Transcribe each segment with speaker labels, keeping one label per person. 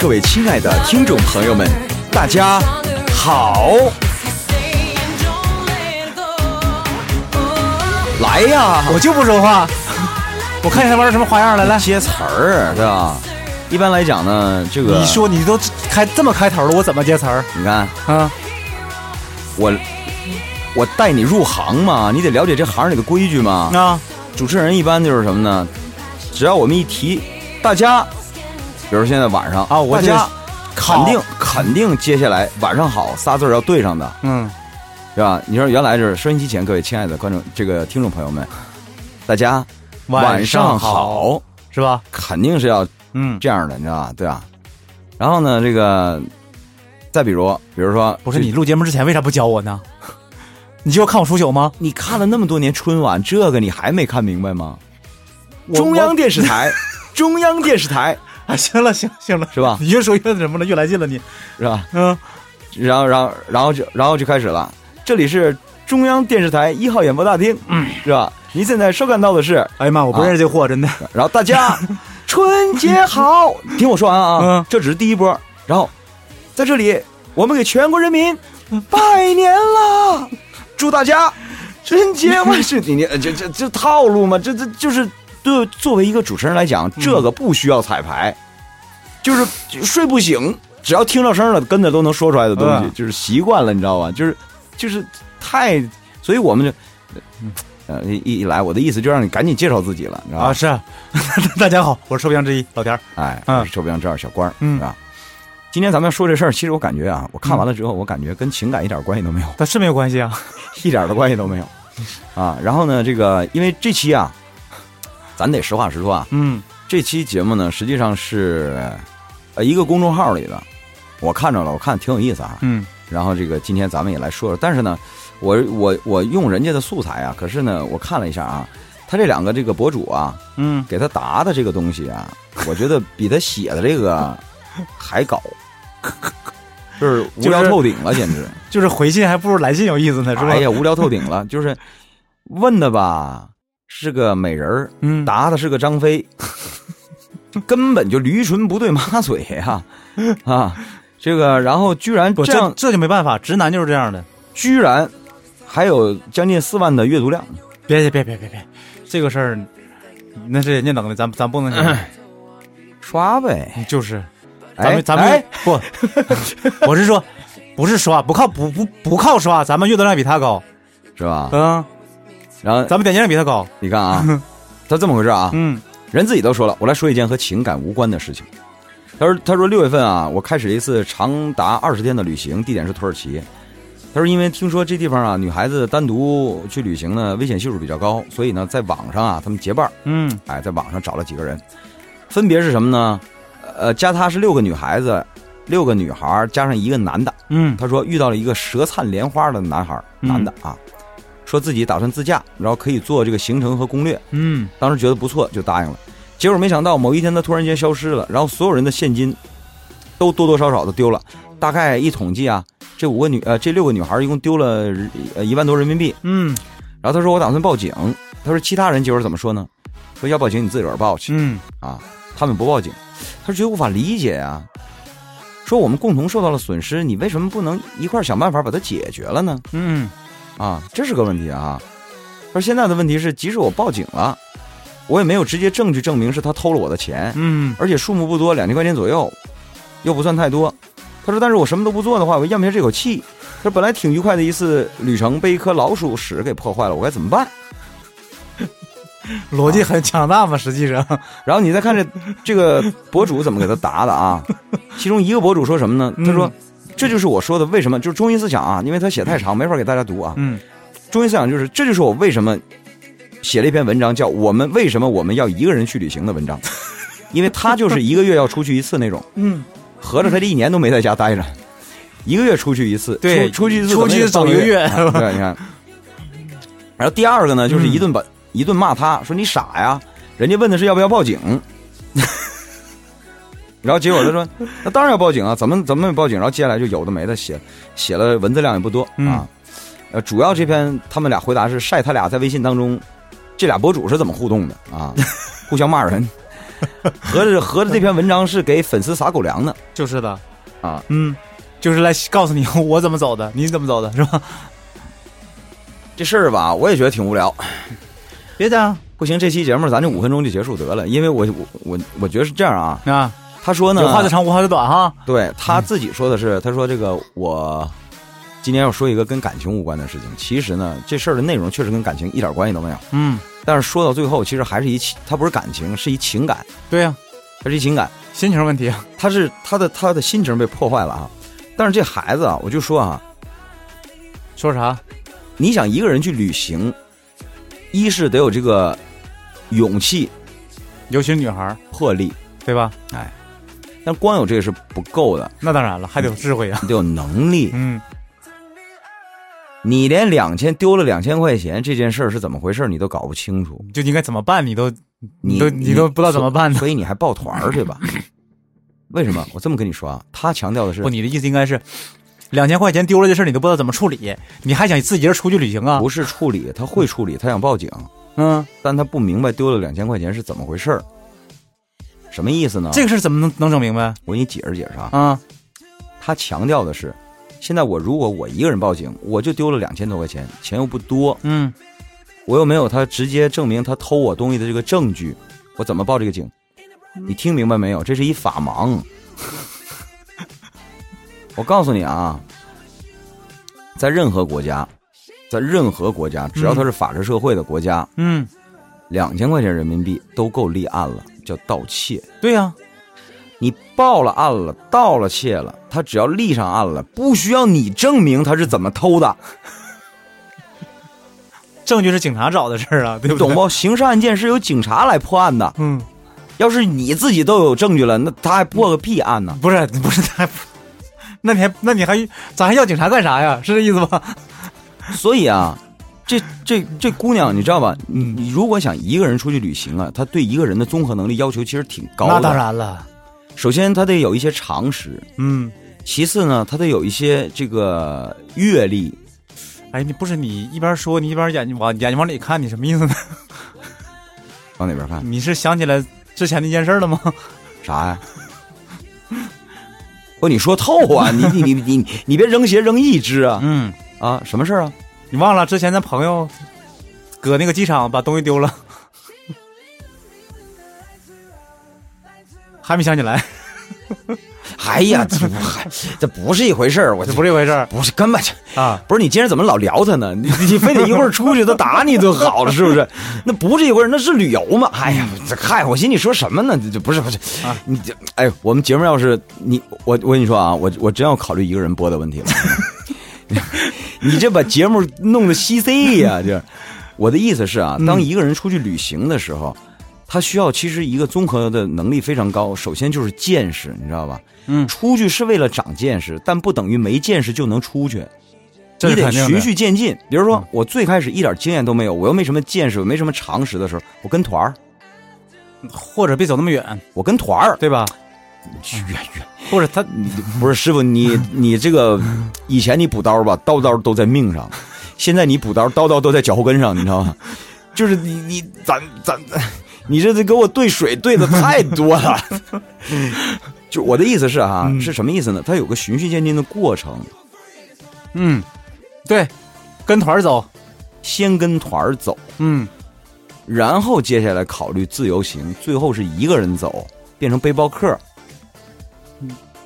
Speaker 1: 各位亲爱的听众朋友们，大家好！来呀，
Speaker 2: 我就不说话，我看你还玩什么花样来，来
Speaker 1: 接词儿，对吧？一般来讲呢，这个
Speaker 2: 你说你都开这么开头了，我怎么接词儿
Speaker 1: 你看
Speaker 2: 啊？
Speaker 1: 我我带你入行嘛，你得了解这行里的规矩嘛。
Speaker 2: 啊，
Speaker 1: 主持人一般就是什么呢？只要我们一提大家，比如现在晚上
Speaker 2: 啊我
Speaker 1: 家肯定肯定接下来晚上好仨字儿要对上的，
Speaker 2: 嗯，
Speaker 1: 对吧？你说原来是收音机前各位亲爱的观众这个听众朋友们，大家晚上好，
Speaker 2: 是吧？
Speaker 1: 肯定是要
Speaker 2: 嗯，
Speaker 1: 这样的，你知道吧？对吧？然后呢，这个再比如，比如说，
Speaker 2: 不是你录节目之前为啥不教我呢？你就要看我出糗吗？
Speaker 1: 你看了那么多年春晚，这个你还没看明白吗？中央电视台，中央电视台
Speaker 2: 啊，行了，行了行了，
Speaker 1: 是吧？
Speaker 2: 你越说越什么了，越来劲了你。
Speaker 1: 是吧？
Speaker 2: 嗯，
Speaker 1: 然后，然后，然后就，然后就开始了。这里是中央电视台一号演播大厅，嗯，是吧？您现在收看到的是，
Speaker 2: 哎呀妈，我不认识这货，真的。
Speaker 1: 然后大家 春节好，听我说完啊，
Speaker 2: 嗯
Speaker 1: 这只是第一波。然后在这里，我们给全国人民拜年啦，祝大家春节万事。你你这这这套路嘛？这这就是对作为一个主持人来讲，这个不需要彩排，就是睡不醒，只要听到声了，跟着都能说出来的东西，
Speaker 2: 嗯
Speaker 1: 就是习惯了，你知道吧？就是就是太，所以我们就。呃，一一来，我的意思就让你赶紧介绍自己了，你知道吧？
Speaker 2: 啊，是啊，大家好，我是臭皮匠之一老田儿。
Speaker 1: 哎，
Speaker 2: 嗯
Speaker 1: 我是臭皮匠之二小关儿，
Speaker 2: 嗯
Speaker 1: 啊？今天咱们要说这事儿，其实我感觉啊，我看完了之后，我感觉跟情感一点关系都没有，
Speaker 2: 但是没有关系啊。
Speaker 1: 一点的关系都没有啊。然后呢，这个因为这期啊，咱得实话实说啊，
Speaker 2: 嗯
Speaker 1: 这期节目呢，实际上是呃一个公众号里的，我看着了，我看挺有意思啊。
Speaker 2: 嗯
Speaker 1: 然后这个今天咱们也来说说，但是呢，我我我用人家的素材啊，可是呢，我看了一下啊，他这两个这个博主啊，
Speaker 2: 嗯，
Speaker 1: 给他答的这个东西啊，我觉得比他写的这个还高，就是无聊透顶了，简直！
Speaker 2: 就是回信还不如来信有意思呢，是吧？
Speaker 1: 哎呀，无聊透顶了，就是问的吧是个美人儿，
Speaker 2: 嗯，
Speaker 1: 答的是个张飞，根本就驴唇不对马嘴呀、啊！这个，然后居然
Speaker 2: 不，
Speaker 1: 这样
Speaker 2: 这，这就没办法，直男就是这样的。
Speaker 1: 居然还有将近四万的阅读量，
Speaker 2: 别别别别别别，这个事儿那是人家能的，咱咱不能讲。
Speaker 1: 刷呗！
Speaker 2: 就是，咱
Speaker 1: 哎
Speaker 2: 们咱们、
Speaker 1: 哎
Speaker 2: 不，我是说，不是刷，不靠不不不靠刷，咱们阅读量比他高，
Speaker 1: 是吧？
Speaker 2: 嗯，
Speaker 1: 然后
Speaker 2: 咱们点击量比他高，
Speaker 1: 你看啊，他这么回事啊，
Speaker 2: 嗯
Speaker 1: 人自己都说了，我来说一件和情感无关的事情。他说：“他说六月份啊，我开始了一次长达二十天的旅行，地点是土耳其。他说，因为听说这地方啊，女孩子单独去旅行呢，危险系数比较高，所以呢，在网上啊，他们结伴儿，
Speaker 2: 嗯
Speaker 1: 哎，在网上找了几个人，分别是什么呢？呃，加他是六个女孩子，六个女孩加上一个男的。
Speaker 2: 嗯
Speaker 1: 他说遇到了一个舌灿莲花的男孩男的啊，说自己打算自驾，然后可以做这个行程和攻略。
Speaker 2: 嗯
Speaker 1: 当时觉得不错，就答应了。结果没想到某一天他突然间消失了，然后所有人的现金都多多少少的丢了。大概一统计啊，这五个女呃这六个女孩一共丢了呃一万多人民币。
Speaker 2: 嗯
Speaker 1: 然后他说我打算报警，他说其他人结果怎么说呢？说要报警你自个儿报去
Speaker 2: 嗯
Speaker 1: 啊，他们不报警，他说觉得无法理解呀、说我们共同受到了损失，你为什么不能一块儿想办法把它解决了呢？
Speaker 2: 嗯
Speaker 1: 啊，这是个问题啊。而现在的问题是，即使我报警了，我也没有直接证据证明是他偷了我的钱，
Speaker 2: 嗯
Speaker 1: 而且数目不多，两千块钱左右，又不算太多。他说：“但是我什么都不做的话，我咽不下这口气。他说本来挺愉快的一次旅程，被一颗老鼠屎给破坏了，我该怎么办？
Speaker 2: 逻辑很强大嘛，实际上，
Speaker 1: 然后你再看这这个博主怎么给他答的啊？其中一个博主说什么呢？他说：“
Speaker 2: 嗯
Speaker 1: 这就是我说的为什么，就是中心思想啊，因为他写太长，没法给大家读啊。
Speaker 2: 嗯
Speaker 1: 中心思想就是，这就是我为什么写了一篇文章，叫《我们为什么我们要一个人去旅行》的文章，因为他就是一个月要出去一次那种，
Speaker 2: 嗯，
Speaker 1: 合着他这一年都没在家待着，一个月出去一次，
Speaker 2: 对
Speaker 1: 出出去一次，
Speaker 2: 出去
Speaker 1: 走
Speaker 2: 走一个月
Speaker 1: 啊 对，你看。然后第二个呢，就是
Speaker 2: 嗯
Speaker 1: 一顿把、一顿骂他，说你傻呀，人家问的是要不要报警。然后结果他说：“ 那当然要报警啊，怎么怎么没报警？”然后接下来就有的没的写，写了文字量也不多
Speaker 2: 嗯
Speaker 1: 啊。呃，主要这篇他们俩回答是晒他俩在微信当中，这俩博主是怎么互动的啊？互相骂人。合着合着这篇文章是给粉丝撒狗粮的
Speaker 2: 就是的，
Speaker 1: 啊！
Speaker 2: 嗯，就是来告诉你我怎么走的，你怎么走的，是吧？
Speaker 1: 这事儿吧，我也觉得挺无聊。
Speaker 2: 别这样
Speaker 1: 不行，这期节目咱就五分钟就结束得了，因为我我我我觉得是这样啊。
Speaker 2: 啊，
Speaker 1: 他说呢，
Speaker 2: 有话就长，无话就短哈。
Speaker 1: 对他自己说的是，他说这个我今天要说一个跟感情无关的事情。其实呢，这事儿的内容确实跟感情一点关系都没有。
Speaker 2: 嗯，
Speaker 1: 但是说到最后，其实还是一情，它不是感情，是一情感，
Speaker 2: 对呀、
Speaker 1: 它是一情感，
Speaker 2: 心情问题。
Speaker 1: 他是他的他的心情被破坏了啊。但是这孩子啊，我就说啊，
Speaker 2: 说啥？
Speaker 1: 你想一个人去旅行，一是得有这个勇气、
Speaker 2: 尤其是女孩儿，
Speaker 1: 魄力，
Speaker 2: 对吧？
Speaker 1: 但光有这个是不够的，
Speaker 2: 那当然了，还得有智慧呀。
Speaker 1: 你得有能力。
Speaker 2: 嗯，
Speaker 1: 你连两千丢了两千块钱这件事儿是怎么回事你都搞不清楚，
Speaker 2: 就应该怎么办，你都
Speaker 1: 你
Speaker 2: 都你都不知道怎么办呢。
Speaker 1: 所以你还抱团儿去吧？为什么？我这么跟你说啊，他强调的是
Speaker 2: 不，你的意思应该是两千块钱丢了这事儿，你都不知道怎么处理，你还想自己人出去旅行啊？
Speaker 1: 不是处理，他会处理，他想报警，
Speaker 2: 嗯，
Speaker 1: 但他不明白丢了两千块钱是怎么回事儿，什么意思呢？
Speaker 2: 这个事儿怎么能能整明白
Speaker 1: 我给你解释解释啊。
Speaker 2: 啊？
Speaker 1: 他强调的是，现在我如果我一个人报警，我就丢了两千多块钱，钱又不多，
Speaker 2: 嗯，
Speaker 1: 我又没有他直接证明他偷我东西的这个证据，我怎么报这个警？你听明白没有？这是一法盲。我告诉你啊，在任何国家，在任何国家，只要它是法治社会的国家，
Speaker 2: 嗯，
Speaker 1: 两千块钱人民币都够立案了，叫盗窃。
Speaker 2: 对呀、
Speaker 1: 你报了案了，盗了窃了，他只要立上案了，不需要你证明他是怎么偷的，
Speaker 2: 证据是警察找的事儿啊，对不对？
Speaker 1: 懂不？刑事案件是由警察来破案的。
Speaker 2: 嗯，
Speaker 1: 要是你自己都有证据了，那他还破个屁案呢？
Speaker 2: 不是不是，他还不，那你还那你还咱还要警察干啥呀？是这意思吧？
Speaker 1: 所以啊，这这这姑娘，你知道吧？你你如果想一个人出去旅行啊，她对一个人的综合能力要求其实挺高的。
Speaker 2: 那当，然了，
Speaker 1: 首先她得有一些常识，
Speaker 2: 嗯，
Speaker 1: 其次呢，她得有一些这个阅历。
Speaker 2: 哎，你不是你一边说，你一边眼睛往眼睛往里看，你什么意思呢？
Speaker 1: 往哪边看？
Speaker 2: 你是想起来之前那件事了吗？
Speaker 1: 啥呀？不，你说透啊！你你你你你别扔鞋扔一只啊！
Speaker 2: 嗯，
Speaker 1: 啊，什么事儿啊？
Speaker 2: 你忘了之前咱朋友搁那个机场把东西丢了，还没想起来，
Speaker 1: 哎呀，这不还这不是一回事儿，我
Speaker 2: 这不是一回事儿
Speaker 1: 不是根本就
Speaker 2: 啊。
Speaker 1: 不是你今天怎么老聊他呢？你你非得一会儿出去他打你就好了，是不是？那不是一回事儿，那是旅游嘛？哎呀，这嗨，我寻思你说什么呢？这这不是不是
Speaker 2: 啊
Speaker 1: 你这哎，我们节目要是你我我跟你说啊，我我真要考虑一个人播的问题了。你这把节目弄得稀碎呀、这我的意思是啊，当一个人出去旅行的时候。他需要其实一个综合的能力非常高，首先就是见识，你知道吧？
Speaker 2: 嗯
Speaker 1: 出去是为了长见识，但不等于没见识就能出去。你得循序渐进。比如说，我最开始一点经验都没有，我又没什么见识，我没什么常识的时候，我跟团儿，
Speaker 2: 或者别走那么远，
Speaker 1: 我跟团儿，
Speaker 2: 对吧？
Speaker 1: 远远
Speaker 2: 不是他
Speaker 1: 不是师傅，你 你这个以前你补刀吧，刀刀都在命上，现在你补刀刀刀都在脚后跟上，你知道吗？就是你你咱咱，你 这这给我兑水兑的太多了。就我的意思是哈、
Speaker 2: 嗯
Speaker 1: 是什么意思呢？它有个循序渐进的过程，
Speaker 2: 嗯，对，跟团儿走，
Speaker 1: 先跟团儿走，
Speaker 2: 嗯，
Speaker 1: 然后接下来考虑自由行，最后是一个人走，变成背包客。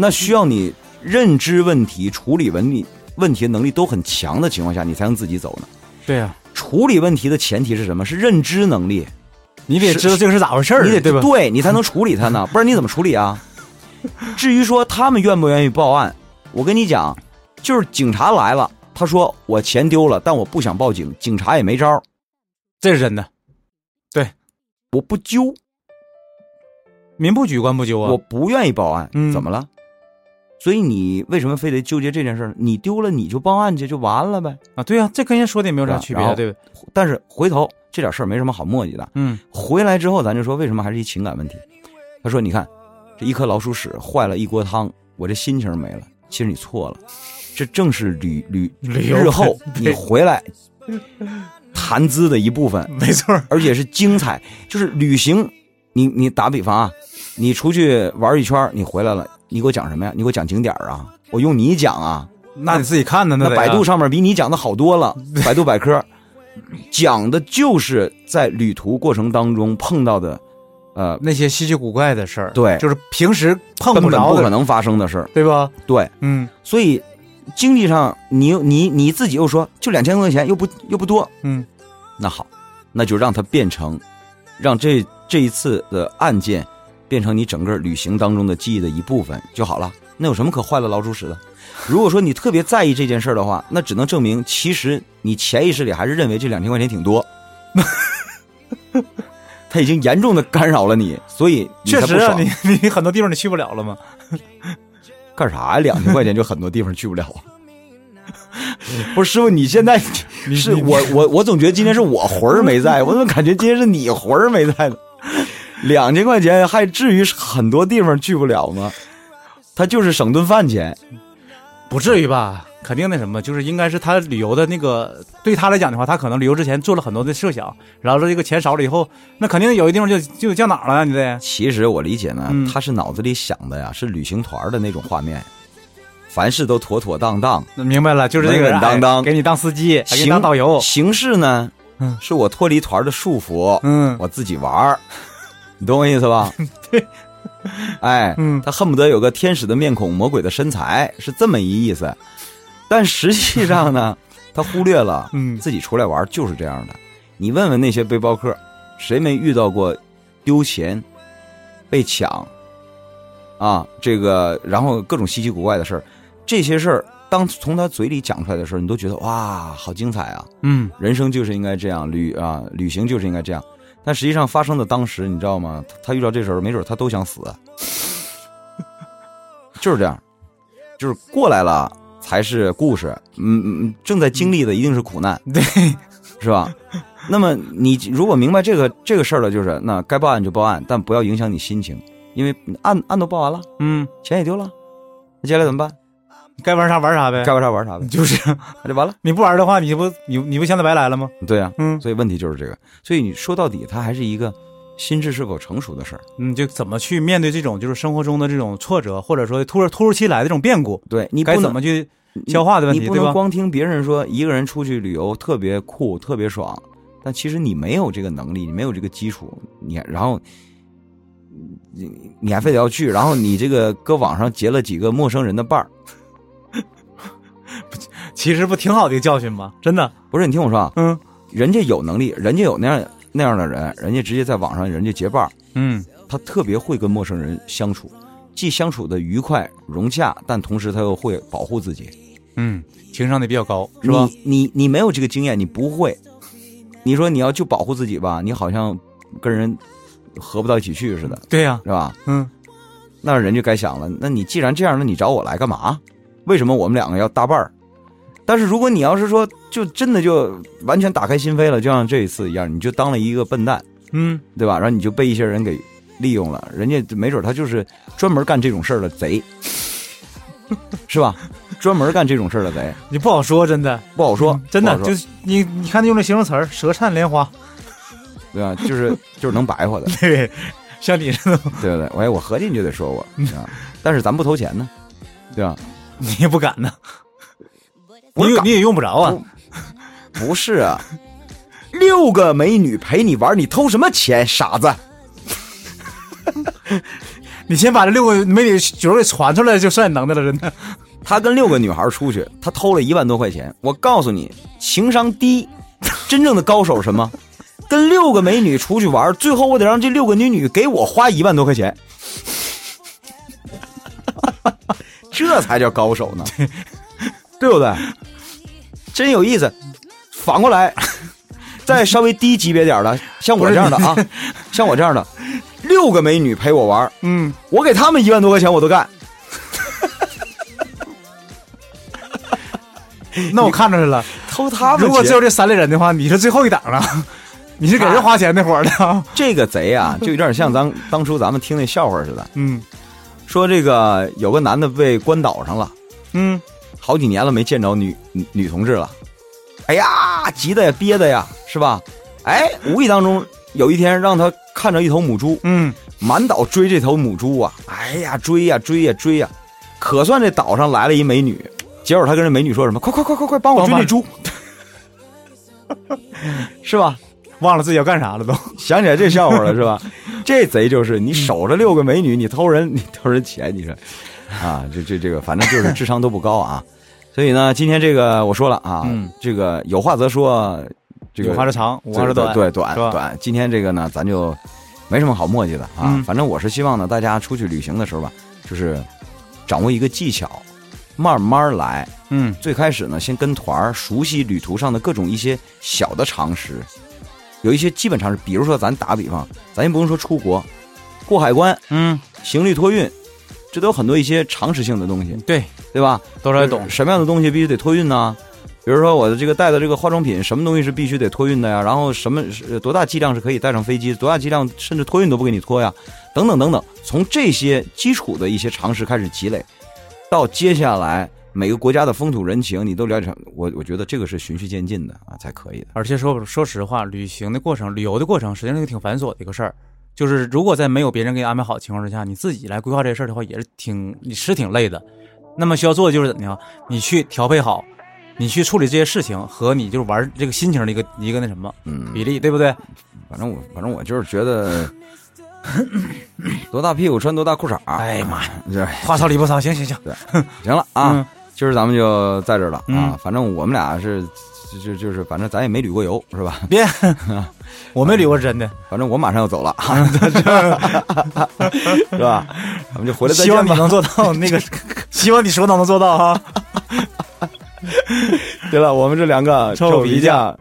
Speaker 1: 那需要你认知问题、处理问题问题的能力都很强的情况下，你才能自己走呢。
Speaker 2: 对啊、
Speaker 1: 处理问题的前提是什么？是认知能力，
Speaker 2: 你得知道这个是咋回事儿，
Speaker 1: 你得
Speaker 2: 对吧？
Speaker 1: 对你才能处理它呢，不然你怎么处理啊？至于说他们愿不愿意报案，我跟你讲，就是警察来了，他说我钱丢了，但我不想报警，警察也没招儿，
Speaker 2: 这是真的，对
Speaker 1: 我不揪，
Speaker 2: 民不举，官不究啊。
Speaker 1: 我不愿意报案，
Speaker 2: 嗯
Speaker 1: 怎么了？所以你为什么非得纠结这件事儿？你丢了你就报案去就完了呗。
Speaker 2: 啊，对呀、这跟人说的也没有啥区别对吧？
Speaker 1: 但是回头这点事儿没什么好磨叽的。
Speaker 2: 嗯
Speaker 1: 回来之后，咱就说为什么还是一情感问题？他说：“你看，这一颗老鼠屎坏了一锅汤，我这心情没了。其实你错了，这正是旅旅
Speaker 2: 旅游
Speaker 1: 日后你回来谈资的一部分，
Speaker 2: 没错，
Speaker 1: 而且是精彩。就是旅行，你你打比方啊，你出去玩一圈，你回来了，你给我讲什么呀？你给我讲景点儿啊？我用你讲啊？
Speaker 2: 那你自己看的？
Speaker 1: 那
Speaker 2: 得
Speaker 1: 百度上面比你讲的好多了，百度百科讲的就是在旅途过程当中碰到的，呃，
Speaker 2: 那些稀奇古怪的事儿，
Speaker 1: 对
Speaker 2: 就是平时碰不着，
Speaker 1: 不可能发生的事儿。
Speaker 2: 对吧？
Speaker 1: 对，
Speaker 2: 嗯
Speaker 1: 所以经济上你又你你自己又说就两千多块钱又不又不多，
Speaker 2: 嗯，
Speaker 1: 那好，那就让它变成，让这这一次的案件变成你整个旅行当中的记忆的一部分就好了。那有什么可坏了老鼠屎的？如果说你特别在意这件事儿的话，那只能证明其实你潜意识里还是认为这两千块钱挺多，他已经严重的干扰了你，所以你
Speaker 2: 确实啊，你你很多地方你去不了了吗。
Speaker 1: 干啥呀？两千块钱就很多地方去不了啊。不是师傅，你现在 是我我我总觉得今天是我魂儿没在，我怎么感觉今天是你魂儿没在呢？两千块钱还至于很多地方去不了吗？他就是省顿饭钱，
Speaker 2: 不至于吧？肯定那什么，就是应该是他旅游的那个，对他来讲的话，他可能旅游之前做了很多的设想，然后这个钱少了以后，那肯定有一地方就就降档了呀，你得。
Speaker 1: 其实我理解呢，
Speaker 2: 嗯
Speaker 1: 他是脑子里想的呀，是旅行团的那种画面，凡事都妥妥当当，
Speaker 2: 明白了，就是这个
Speaker 1: 稳稳当当
Speaker 2: 哎给你当司机，还给你当导游。
Speaker 1: 形式呢，
Speaker 2: 嗯
Speaker 1: 是我脱离团的束缚，
Speaker 2: 嗯
Speaker 1: 我自己玩儿，你懂我意思吧？
Speaker 2: 对，
Speaker 1: 哎，
Speaker 2: 嗯
Speaker 1: 他恨不得有个天使的面孔、魔鬼的身材，是这么一意思。但实际上呢，他忽略了，
Speaker 2: 嗯
Speaker 1: 自己出来玩就是这样的。你问问那些背包客，谁没遇到过丢钱、被抢啊？这个，然后各种稀奇古怪的事儿，这些事儿，当从他嘴里讲出来的时候，你都觉得哇，好精彩啊！
Speaker 2: 嗯，
Speaker 1: 人生就是应该这样，旅啊旅行就是应该这样。但实际上发生的当时，你知道吗？他他遇到这时候，没准他都想死，就是这样，就是过来了才是故事。嗯嗯，嗯正在经历的一定是苦难，
Speaker 2: 对，
Speaker 1: 是吧？那么你如果明白这个这个事儿了，就是那该报案就报案，但不要影响你心情，因为案案都报完了，
Speaker 2: 嗯，
Speaker 1: 钱也丢了，那接下来怎么办？
Speaker 2: 该玩啥玩啥呗。
Speaker 1: 该玩啥玩啥呗，
Speaker 2: 就是
Speaker 1: 那就完了。
Speaker 2: 你不玩的话，你不你你不现在白来了吗？
Speaker 1: 对呀、
Speaker 2: 嗯
Speaker 1: 所以问题就是这个。所以你说到底，它还是一个心智是否成熟的事儿。
Speaker 2: 嗯就怎么去面对这种就是生活中的这种挫折，或者说突如突如其来的这种变故，
Speaker 1: 对你该
Speaker 2: 怎么去消化的问题，
Speaker 1: 你不能？光听别人说一个人出去旅游特别酷、特别爽，但其实你没有这个能力，你没有这个基础，你然后你你还非得要去，然后你这个搁网上结了几个陌生人的伴儿，
Speaker 2: 其实不挺好的一个教训吗？真的，
Speaker 1: 不是你听我说啊，
Speaker 2: 嗯
Speaker 1: 人家有能力，人家有那样那样的人，人家直接在网上人家结伴儿，
Speaker 2: 嗯
Speaker 1: 他特别会跟陌生人相处，既相处的愉快融洽，但同时他又会保护自己。
Speaker 2: 嗯，情商得比较高，是吧？
Speaker 1: 你你你没有这个经验，你不会。你说你要就保护自己吧，你好像跟人合不到一起去似的，
Speaker 2: 对呀、
Speaker 1: 是吧？
Speaker 2: 嗯，
Speaker 1: 那人就该想了，那你既然这样，那你找我来干嘛？为什么我们两个要搭伴儿？但是如果你要是说就真的就完全打开心扉了，就像这一次一样，你就当了一个笨蛋，
Speaker 2: 嗯，
Speaker 1: 对吧？然后你就被一些人给利用了，人家没准他就是专门干这种事儿的贼，是吧？专门干这种事儿的贼，
Speaker 2: 你不好说，真的，
Speaker 1: 不好说，
Speaker 2: 嗯真的就是你你看他用的形容词儿，舌灿莲花，
Speaker 1: 对吧？就是就是能白话的，
Speaker 2: 对，像你似的，
Speaker 1: 对不对？我我合计你就得说我 啊，但是咱不投钱呢，对吧？
Speaker 2: 你也不敢呢，你也你也用不着啊，
Speaker 1: 不是啊，六个美女陪你玩，你偷什么钱，傻子？
Speaker 2: 你先把这六个美女角儿给传出来，就算你能的了，真的。
Speaker 1: 他跟六个女孩出去，他偷了一万多块钱。我告诉你，情商低，真正的高手是什么？跟六个美女出去玩，最后我得让这六个女女给我花一万多块钱，这才叫高手呢，对不对？真有意思。反过来，再稍微低级别点儿的，像我这样的啊，像我这样的，六个美女陪我玩，
Speaker 2: 嗯，
Speaker 1: 我给他们一万多块钱我都干。
Speaker 2: 那我看出来了，
Speaker 1: 偷他们
Speaker 2: 如果只有这三类人的话，你是最后一档了，你是给人花钱那伙儿的。啊。
Speaker 1: 这个贼啊，就有点像咱当初咱们听那笑话似的，
Speaker 2: 嗯。
Speaker 1: 说这个有个男的被关岛上了，
Speaker 2: 嗯，
Speaker 1: 好几年了没见着女女女同志了，哎呀，急的呀，憋的呀，是吧？哎，无意当中有一天让他看着一头母猪，
Speaker 2: 嗯，
Speaker 1: 满岛追这头母猪啊，哎呀追呀追呀追呀，可算这岛上来了一美女，结果他跟这美女说什么？快快快快快帮我追那猪，是吧？
Speaker 2: 忘了自己要干啥了都。
Speaker 1: 想起来这笑话了是吧？这贼就是你守着六个美女，你偷人 你偷人钱，你说啊？这这这个反正就是智商都不高啊。所以呢，今天这个我说了啊，
Speaker 2: 嗯
Speaker 1: 这个有话则说，这个
Speaker 2: 有话则长，无话则短，
Speaker 1: 对短
Speaker 2: 是吧
Speaker 1: 短。今天这个呢，咱就没什么好墨迹的啊。
Speaker 2: 嗯
Speaker 1: 反正我是希望呢，大家出去旅行的时候吧，就是掌握一个技巧，慢慢来。
Speaker 2: 嗯，
Speaker 1: 最开始呢，先跟团儿熟悉旅途上的各种一些小的常识，有一些基本常识，比如说咱打个比方，咱也不用说出国，过海关、
Speaker 2: 嗯，
Speaker 1: 行李托运，这都有很多一些常识性的东西，
Speaker 2: 对，
Speaker 1: 对吧？
Speaker 2: 多少也懂。
Speaker 1: 什么样的东西必须得托运呢？比如说我的这个带的这个化妆品，什么东西是必须得托运的呀？然后什么是多大剂量是可以带上飞机，多大剂量甚至托运都不给你托呀？等等等等，从这些基础的一些常识开始积累，到接下来每个国家的风土人情你都了解上，我我觉得这个是循序渐进的啊，才可以的。
Speaker 2: 而且说说实话，旅行的过程、旅游的过程，实际上是个挺繁琐的一个事儿。就是如果在没有别人给你安排好的情况之下，你自己来规划这事儿的话，也是挺你是挺累的。那么需要做的就是怎么样？你去调配好，你去处理这些事情和你就是玩这个心情的一个一个那什么
Speaker 1: 嗯，
Speaker 2: 比例，对不对？
Speaker 1: 反正我反正我就是觉得，多大屁股穿多大裤衩。
Speaker 2: 哎呀妈呀，
Speaker 1: 这
Speaker 2: 话糙理不糙，行行行，
Speaker 1: 行了啊。
Speaker 2: 嗯
Speaker 1: 今儿咱们就在这儿了啊
Speaker 2: 嗯，
Speaker 1: 反正我们俩是就就就是，反正咱也没旅过游，是吧？
Speaker 2: 别，我没旅过真的，
Speaker 1: 反正我马上要走了，是吧？咱们就回来再
Speaker 2: 希望。你能做到那个，希望你说到能做到哈。
Speaker 1: 对了，我们这两个
Speaker 2: 臭皮匠